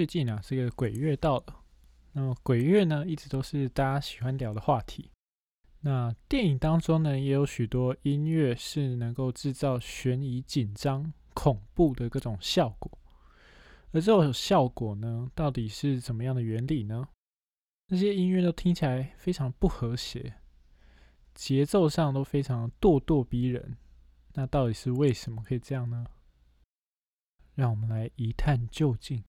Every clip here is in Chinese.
最近啊，这个鬼月到了。那么鬼月呢，一直都是大家喜欢聊的话题。那电影当中呢，也有许多音乐是能够制造悬疑、紧张、恐怖的各种效果。而这种效果呢，到底是怎么样的原理呢？那些音乐都听起来非常不和谐，节奏上都非常咄咄逼人。那到底是为什么可以这样呢？让我们来一探究竟。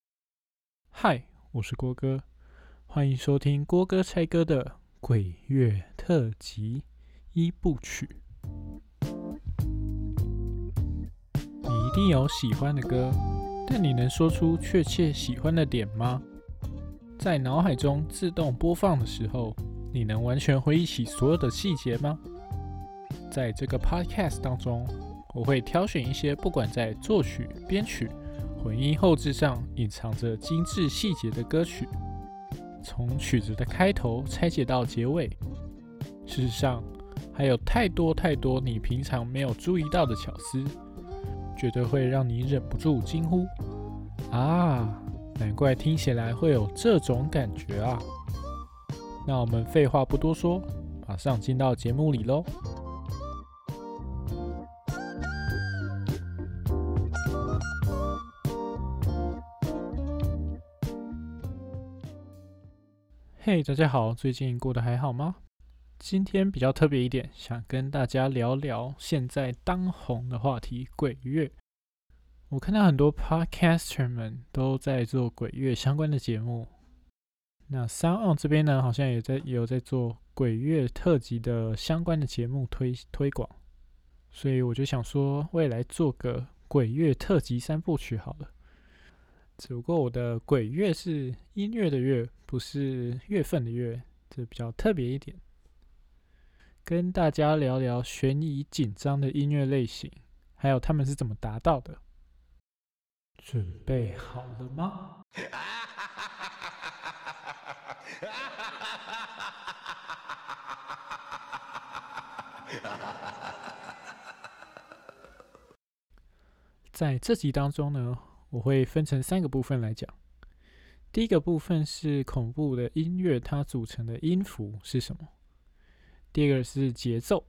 嗨，我是郭哥，欢迎收听郭哥猜歌的鬼月特辑一部曲。你一定有喜欢的歌，但你能说出确切喜欢的点吗？在脑海中自动播放的时候，你能完全回忆起所有的细节吗？在这个 podcast 当中，我会挑选一些不管在作曲、编曲。混音后置上隐藏着精致细节的歌曲，从曲子的开头拆解到结尾，事实上还有太多太多你平常没有注意到的巧思，绝对会让你忍不住惊呼：啊，难怪听起来会有这种感觉啊！那我们废话不多说，马上进到节目里喽。嘿，大家好，最近过得还好吗？今天比较特别一点，想跟大家聊聊现在当红的话题——鬼月。我看到很多 podcaster 们都在做鬼月相关的节目。那 SoundOn 这边呢，好像也在也有在做鬼月特辑的相关的节目推推广。所以我就想说，未来做个鬼月特辑三部曲好了。只不过我的鬼月是音乐的月，不是月份的月，这比较特别一点。跟大家聊聊悬疑紧张的音乐类型，还有他们是怎么达到的。准备好了吗？在这集当中呢？我会分成三个部分来讲。第一个部分是恐怖的音乐，它组成的音符是什么？第二个是节奏。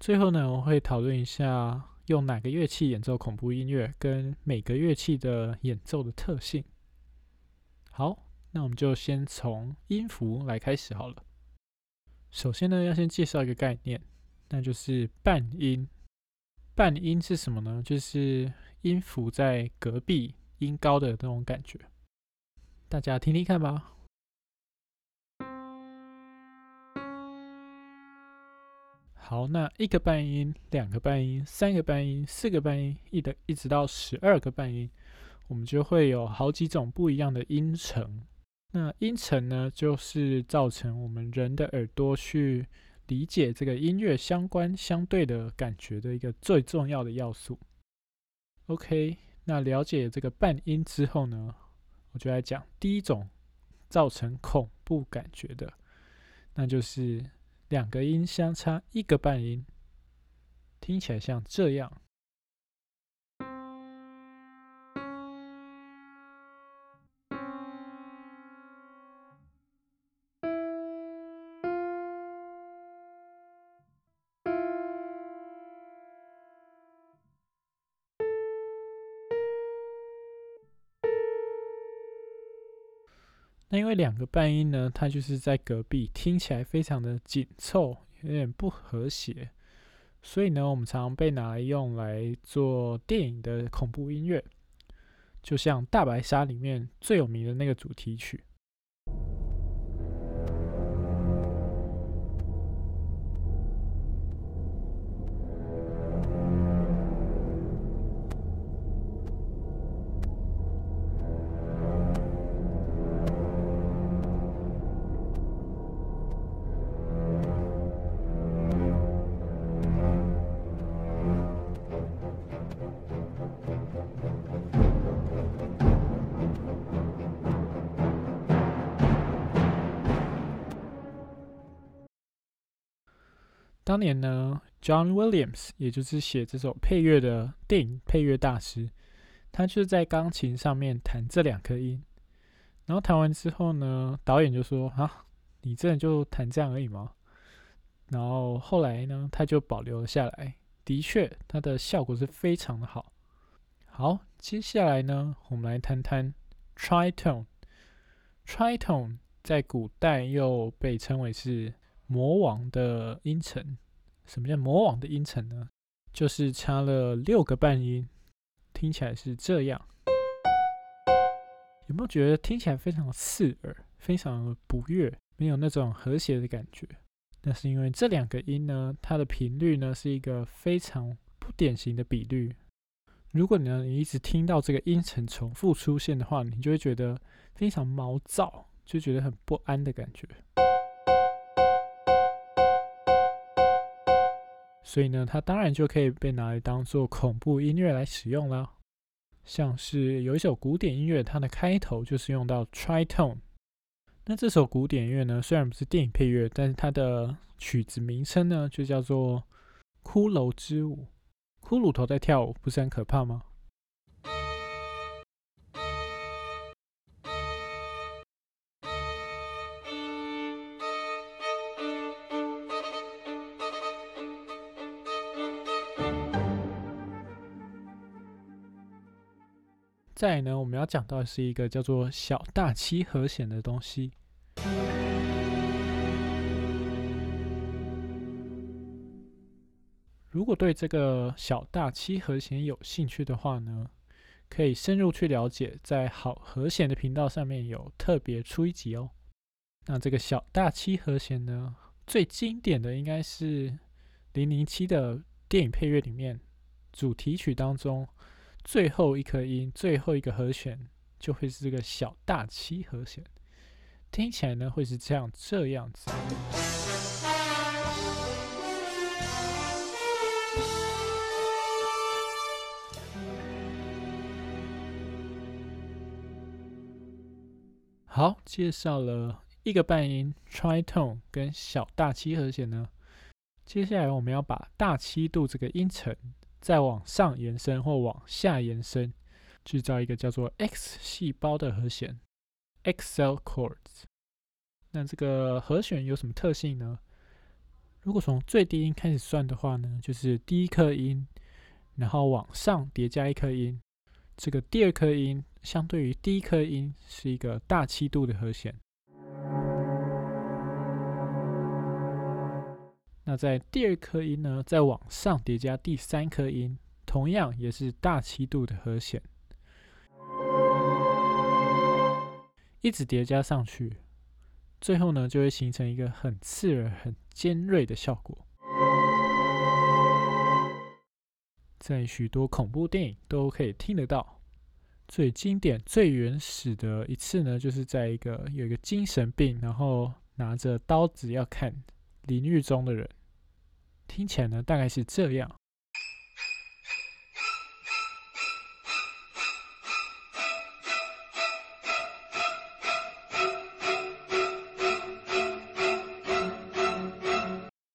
最后呢，我会讨论一下用哪个乐器演奏恐怖音乐，跟每个乐器的演奏的特性。好，那我们就先从音符来开始好了。首先呢，要先介绍一个概念，那就是半音。半音是什么呢？就是音符在隔壁音高的那种感觉，大家听听看吧。好，那一个半音、两个半音、三个半音、四个半音，一的一直到十二个半音，我们就会有好几种不一样的音程。那音程呢，就是造成我们人的耳朵去。理解这个音乐相关相对的感觉的一个最重要的要素。OK，那了解这个半音之后呢，我就来讲第一种造成恐怖感觉的，那就是两个音相差一个半音，听起来像这样。因为两个半音呢，它就是在隔壁，听起来非常的紧凑，有点不和谐，所以呢，我们常常被拿来用来做电影的恐怖音乐，就像《大白鲨》里面最有名的那个主题曲。当年呢，John Williams，也就是写这首配乐的电影配乐大师，他就是在钢琴上面弹这两颗音，然后弹完之后呢，导演就说：“啊，你真的就弹这样而已吗？”然后后来呢，他就保留了下来。的确，它的效果是非常的好。好，接下来呢，我们来谈谈 tritone。tritone 在古代又被称为是魔王的音程。什么叫魔王的音程呢？就是差了六个半音，听起来是这样。有没有觉得听起来非常刺耳，非常不悦，没有那种和谐的感觉？那是因为这两个音呢，它的频率呢是一个非常不典型的比率。如果呢你一直听到这个音程重复出现的话，你就会觉得非常毛躁，就觉得很不安的感觉。所以呢，它当然就可以被拿来当做恐怖音乐来使用了。像是有一首古典音乐，它的开头就是用到 tritone。那这首古典乐呢，虽然不是电影配乐，但是它的曲子名称呢，就叫做《骷髅之舞》。骷髅头在跳舞，不是很可怕吗？再呢，我们要讲到的是一个叫做小大七和弦的东西。如果对这个小大七和弦有兴趣的话呢，可以深入去了解，在好和弦的频道上面有特别出一集哦。那这个小大七和弦呢，最经典的应该是《零零七》的电影配乐里面主题曲当中。最后一颗音，最后一个和弦就会是这个小大七和弦，听起来呢会是这样这样子。好，介绍了一个半音 tritone 跟小大七和弦呢，接下来我们要把大七度这个音程。再往上延伸或往下延伸，制造一个叫做 X 细胞的和弦 （X cell chords）。那这个和弦有什么特性呢？如果从最低音开始算的话呢，就是第一颗音，然后往上叠加一颗音。这个第二颗音相对于第一颗音是一个大七度的和弦。那在第二颗音呢，再往上叠加第三颗音，同样也是大七度的和弦，一直叠加上去，最后呢就会形成一个很刺耳、很尖锐的效果。在许多恐怖电影都可以听得到。最经典、最原始的一次呢，就是在一个有一个精神病，然后拿着刀子要看淋浴中的人。听起来呢，大概是这样。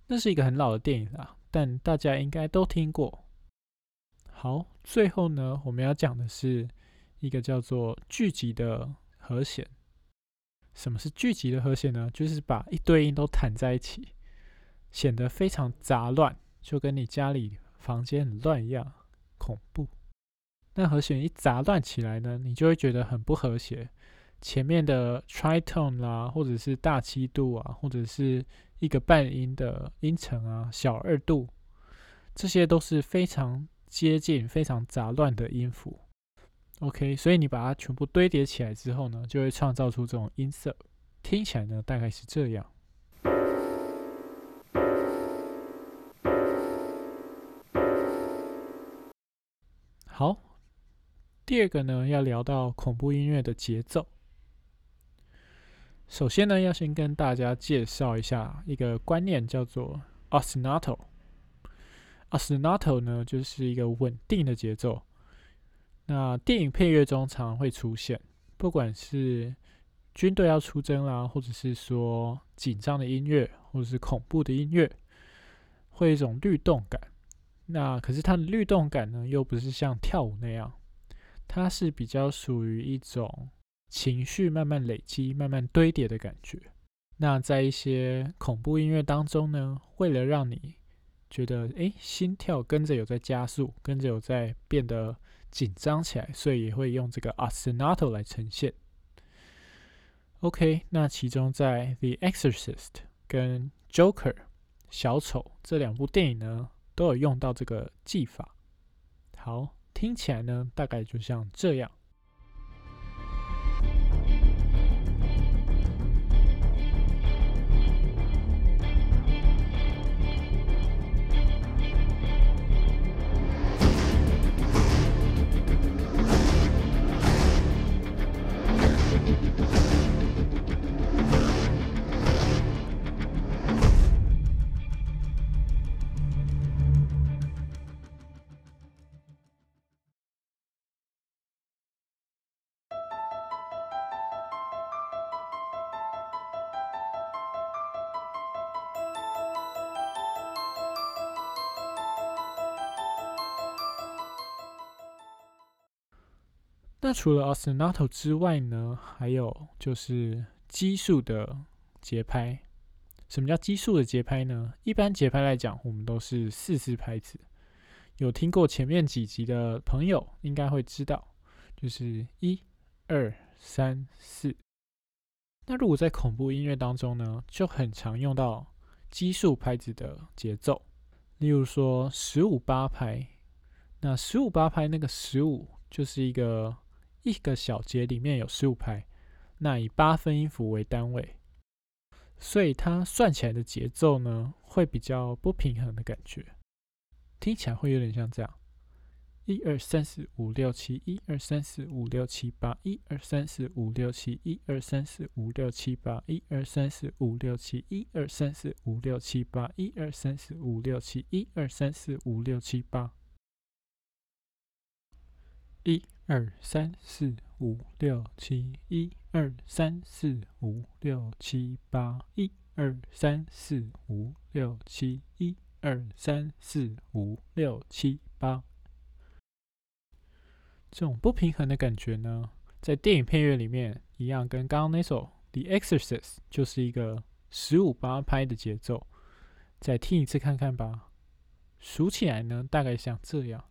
那是一个很老的电影啦，但大家应该都听过。好，最后呢，我们要讲的是一个叫做聚集的和弦。什么是聚集的和弦呢？就是把一堆音都弹在一起。显得非常杂乱，就跟你家里房间很乱一样，恐怖。那和弦一杂乱起来呢，你就会觉得很不和谐。前面的 tritone 啦，或者是大七度啊，或者是一个半音的音程啊，小二度，这些都是非常接近、非常杂乱的音符。OK，所以你把它全部堆叠起来之后呢，就会创造出这种音色，听起来呢大概是这样。好，第二个呢，要聊到恐怖音乐的节奏。首先呢，要先跟大家介绍一下一个观念，叫做 ostinato。ostinato 呢，就是一个稳定的节奏。那电影配乐中常常会出现，不管是军队要出征啦，或者是说紧张的音乐，或者是恐怖的音乐，会有一种律动感。那可是它的律动感呢，又不是像跳舞那样，它是比较属于一种情绪慢慢累积、慢慢堆叠的感觉。那在一些恐怖音乐当中呢，为了让你觉得诶心跳跟着有在加速，跟着有在变得紧张起来，所以也会用这个 a s t i n a t o 来呈现。OK，那其中在《The Exorcist》跟《Joker》小丑这两部电影呢，都有用到这个技法。好，听起来呢，大概就像这样。除了 ostinato 之外呢，还有就是奇数的节拍。什么叫奇数的节拍呢？一般节拍来讲，我们都是四四拍子。有听过前面几集的朋友，应该会知道，就是一、二、三、四。那如果在恐怖音乐当中呢，就很常用到奇数拍子的节奏。例如说十五八拍，那十五八拍那个十五就是一个。一个小节里面有十五拍，那以八分音符为单位，所以它算起来的节奏呢，会比较不平衡的感觉，听起来会有点像这样：一二三四五六七，一二三四五六七八，一二三四五六七，一二三四五六七八，一二三四五六七，一二三四五六七八，一二三四五六七，一二三四五六七八，一。二三四五六七，一二三四五六七八，一二三四五六七，一二三四五六七八。这种不平衡的感觉呢，在电影配乐里面一样，跟刚刚那首《The Exorcist》就是一个十五八拍的节奏。再听一次看看吧，数起来呢，大概像这样。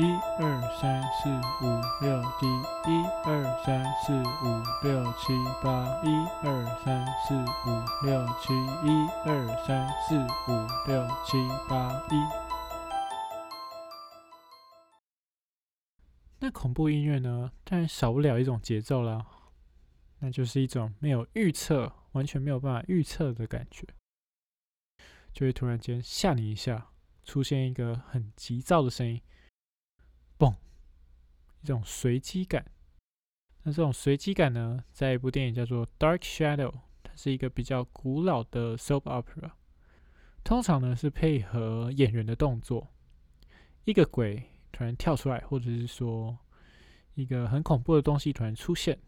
一二三四五六七，一二三四五六七八，一二三四五六七，一二三四五六七八一。那恐怖音乐呢？当然少不了一种节奏啦，那就是一种没有预测、完全没有办法预测的感觉，就会突然间吓你一下，出现一个很急躁的声音。嘣，一种随机感。那这种随机感呢，在一部电影叫做《Dark Shadow》，它是一个比较古老的 soap opera。通常呢是配合演员的动作，一个鬼突然跳出来，或者是说一个很恐怖的东西突然出现。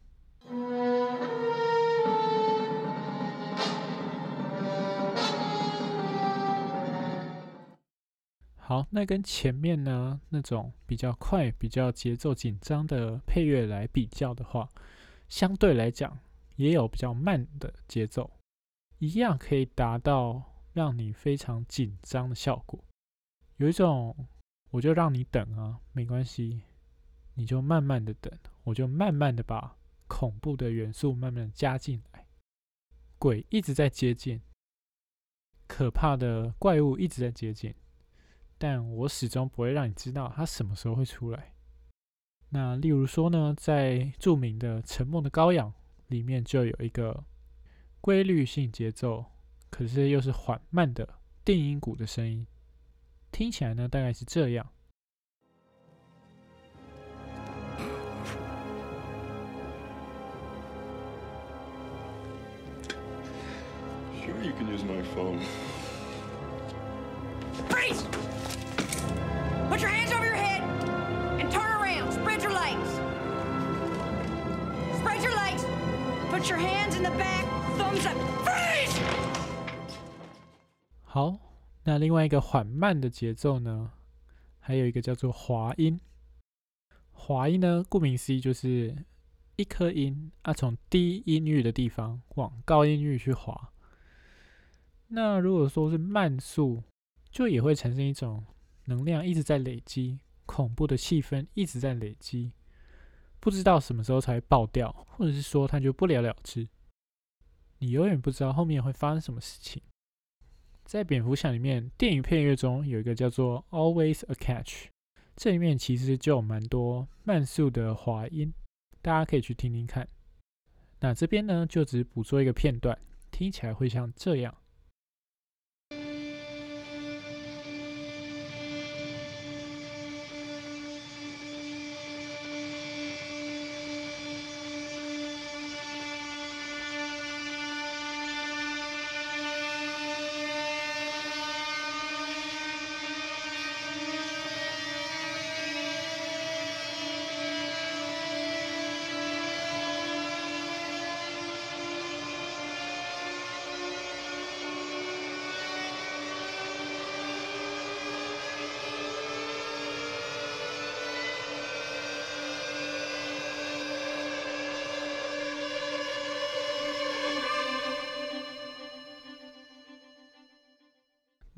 好，那跟前面呢那种比较快、比较节奏紧张的配乐来比较的话，相对来讲也有比较慢的节奏，一样可以达到让你非常紧张的效果。有一种，我就让你等啊，没关系，你就慢慢的等，我就慢慢的把恐怖的元素慢慢加进来，鬼一直在接近，可怕的怪物一直在接近。但我始终不会让你知道它什么时候会出来。那例如说呢，在著名的《沉默的羔羊》里面就有一个规律性节奏，可是又是缓慢的定音鼓的声音，听起来呢大概是这样。Sure, you can use my phone. Freeze! Put your hands in the back. Thumbs up. Freeze! 好，那另外一个缓慢的节奏呢，还有一个叫做滑音。滑音呢，顾名思义就是一颗音啊，从低音域的地方往高音域去滑。那如果说是慢速，就也会产生一种能量一直在累积，恐怖的气氛一直在累积，不知道什么时候才会爆掉，或者是说它就不了了之，你永远不知道后面会发生什么事情。在蝙蝠侠里面，电影配乐中有一个叫做 Always a Catch，这里面其实就有蛮多慢速的滑音，大家可以去听听看。那这边呢，就只捕捉一个片段，听起来会像这样。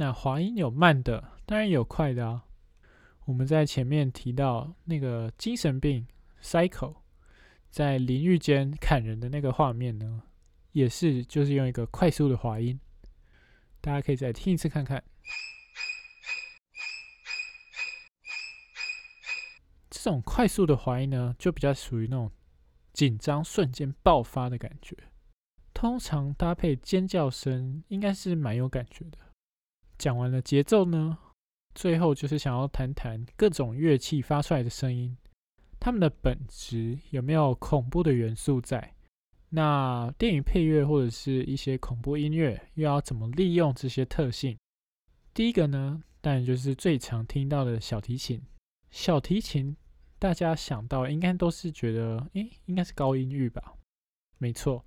那滑音有慢的，当然有快的啊。我们在前面提到那个精神病 Cycle 在淋浴间砍人的那个画面呢，也是就是用一个快速的滑音，大家可以再听一次看看。这种快速的滑音呢，就比较属于那种紧张瞬间爆发的感觉，通常搭配尖叫声，应该是蛮有感觉的。讲完了节奏呢，最后就是想要谈谈各种乐器发出来的声音，它们的本质有没有恐怖的元素在？那电影配乐或者是一些恐怖音乐又要怎么利用这些特性？第一个呢，当然就是最常听到的小提琴。小提琴大家想到应该都是觉得，诶，应该是高音域吧？没错，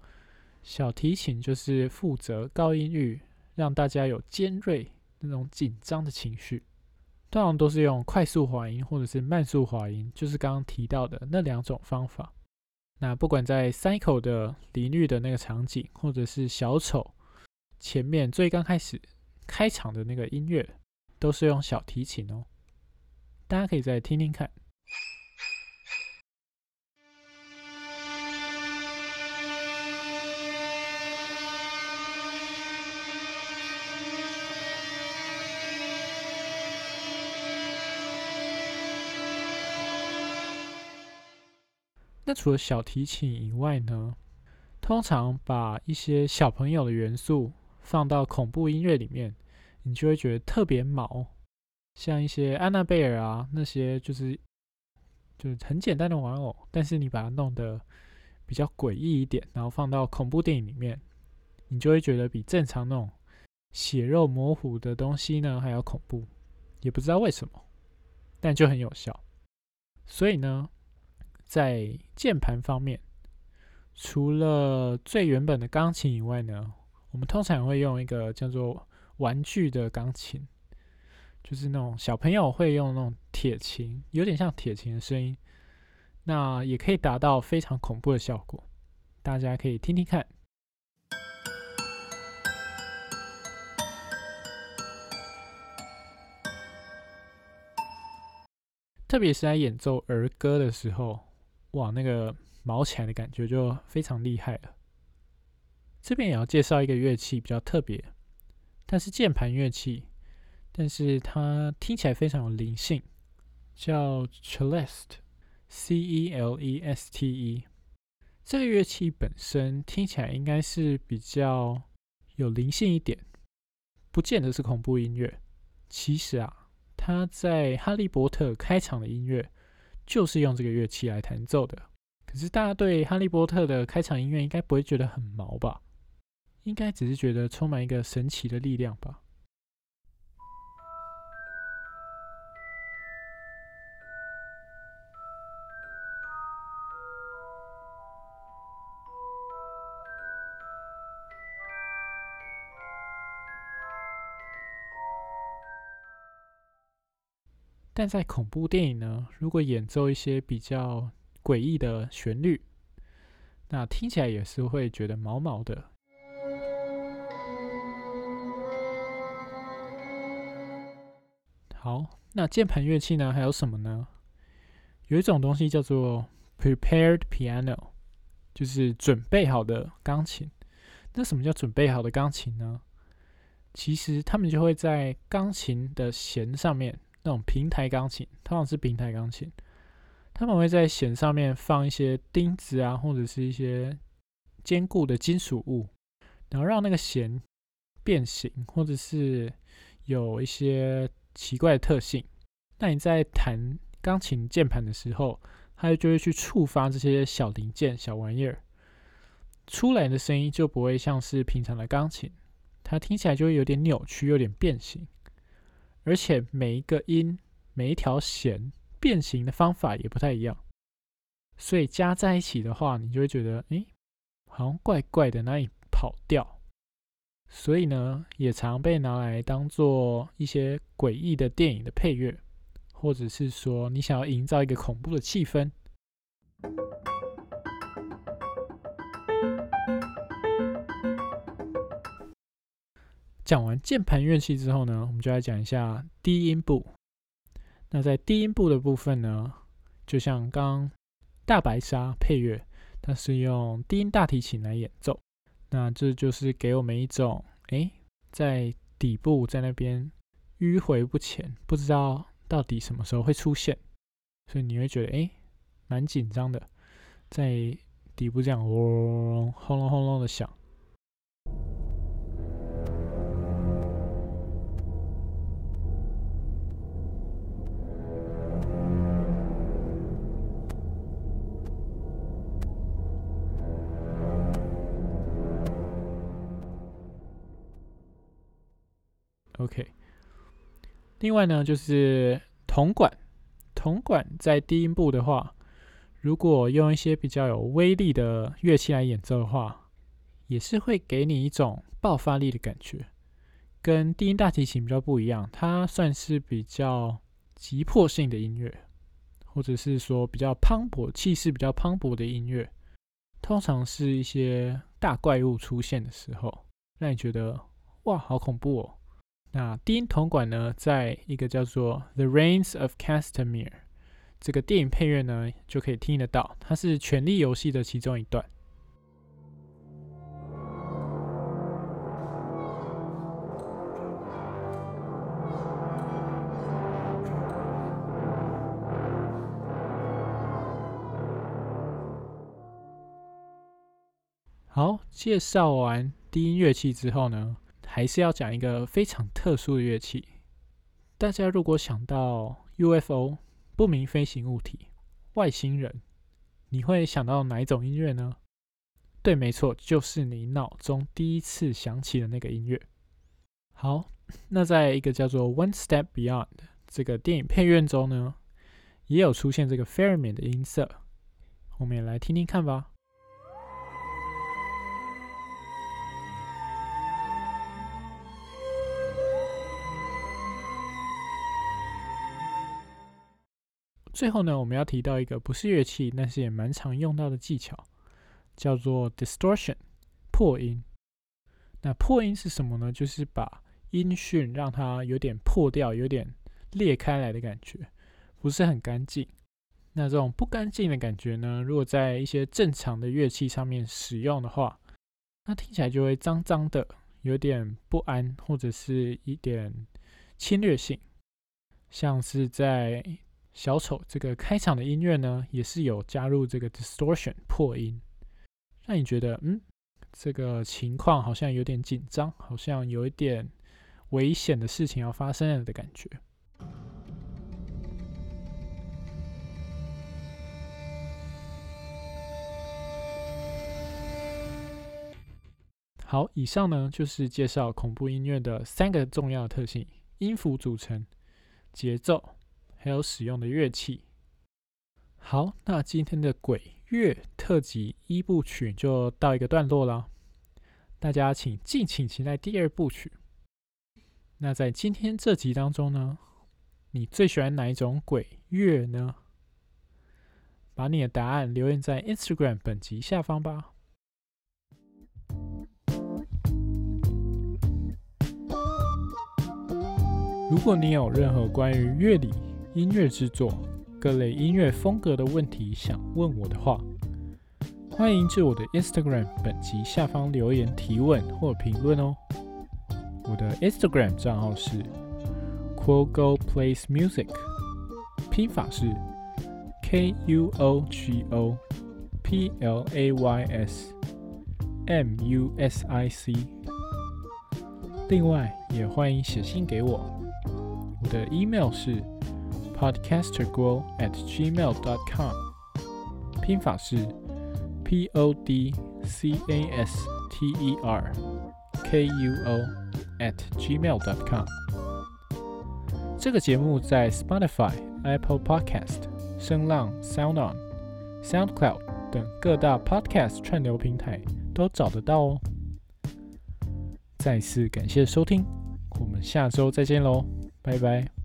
小提琴就是负责高音域，让大家有尖锐。那种紧张的情绪，通常都是用快速滑音或者是慢速滑音，就是刚刚提到的那两种方法。那不管在 Cycle 的淋浴的那个场景，或者是小丑前面最刚开始开场的那个音乐，都是用小提琴哦。大家可以再听听看。那除了小提琴以外呢？通常把一些小朋友的元素放到恐怖音乐里面，你就会觉得特别毛。像一些安娜贝尔啊，那些就是就是很简单的玩偶，但是你把它弄得比较诡异一点，然后放到恐怖电影里面，你就会觉得比正常那种血肉模糊的东西呢还要恐怖。也不知道为什么，但就很有效。所以呢？在键盘方面，除了最原本的钢琴以外呢，我们通常会用一个叫做玩具的钢琴，就是那种小朋友会用那种铁琴，有点像铁琴的声音，那也可以达到非常恐怖的效果。大家可以听听看，特别是在演奏儿歌的时候。哇，那个毛起来的感觉就非常厉害了。这边也要介绍一个乐器，比较特别，它是键盘乐器，但是它听起来非常有灵性，叫 Celeste，C E L E S T E。这个乐器本身听起来应该是比较有灵性一点，不见得是恐怖音乐。其实啊，它在《哈利波特》开场的音乐。就是用这个乐器来弹奏的。可是大家对《哈利波特》的开场音乐应该不会觉得很毛吧？应该只是觉得充满一个神奇的力量吧。但在恐怖电影呢，如果演奏一些比较诡异的旋律，那听起来也是会觉得毛毛的。好，那键盘乐器呢？还有什么呢？有一种东西叫做 prepared piano，就是准备好的钢琴。那什么叫准备好的钢琴呢？其实他们就会在钢琴的弦上面，那种平台钢琴，通常是平台钢琴，他们会在弦上面放一些钉子啊，或者是一些坚固的金属物，然后让那个弦变形，或者是有一些奇怪的特性。那你在弹钢琴键盘的时候，它就会去触发这些小零件、小玩意儿，出来的声音就不会像是平常的钢琴。它听起来就会有点扭曲，有点变形，而且每一个音、每一条弦变形的方法也不太一样，所以加在一起的话，你就会觉得，哎，好像怪怪的，哪里跑调。所以呢，也常被拿来当做一些诡异的电影的配乐，或者是说你想要营造一个恐怖的气氛。讲完键盘乐器之后呢，我们就来讲一下低音部。那在低音部的部分呢，就像刚大白鲨配乐，它是用低音大提琴来演奏。那这就是给我们一种，哎，在底部在那边迂回不前，不知道到底什么时候会出现，所以你会觉得，哎，蛮紧张的，在底部这样嗡轰隆轰隆的响。另外呢，就是铜管。铜管在低音部的话，如果用一些比较有威力的乐器来演奏的话，也是会给你一种爆发力的感觉。跟低音大提琴比较不一样，它算是比较急迫性的音乐，或者是说比较磅礴、气势比较磅礴的音乐。通常是一些大怪物出现的时候，让你觉得哇，好恐怖哦。那低音铜管呢，在一个叫做《The Reigns of Castamere》这个电影配乐呢，就可以听得到，它是《权力游戏》的其中一段。好，介绍完低音乐器之后呢？还是要讲一个非常特殊的乐器。大家如果想到 UFO 不明飞行物体、外星人，你会想到哪一种音乐呢？对，没错，就是你脑中第一次想起的那个音乐。好，那在一个叫做《One Step Beyond》这个电影配乐中呢，也有出现这个 Fairman 的音色，我们也来听听看吧。最后呢，我们要提到一个不是乐器，但是也蛮常用到的技巧，叫做 distortion 破音。那破音是什么呢？就是把音讯让它有点破掉，有点裂开来的感觉，不是很干净。那这种不干净的感觉呢，如果在一些正常的乐器上面使用的话，那听起来就会脏脏的，有点不安，或者是一点侵略性，像是在。小丑这个开场的音乐呢，也是有加入这个 distortion 破音，让你觉得，嗯，这个情况好像有点紧张，好像有一点危险的事情要发生了的感觉。好，以上呢就是介绍恐怖音乐的三个重要特性：音符组成、节奏。还有使用的乐器。好，那今天的鬼乐特辑一部曲就到一个段落了，大家请敬请期待第二部曲。那在今天这集当中呢，你最喜欢哪一种鬼乐呢？把你的答案留言在 Instagram 本集下方吧。如果你有任何关于乐理、音乐制作、各类音乐风格的问题想问我的话，欢迎至我的 Instagram 本集下方留言提问或评论哦。我的 Instagram 账号是 Quogo Plays Music，拼法是 K U O G O P L A Y S M U S I C。另外，也欢迎写信给我，我的 email 是 podcasterguo at gmail dot com，拼法是 P O D C A S T E R K U O at gmail dot com。这个节目在 Spotify、Apple Podcast、声浪、SoundOn、SoundCloud 等各大 Podcast 串流平台都找得到哦。再次感谢收听，我们下周再见喽，拜拜。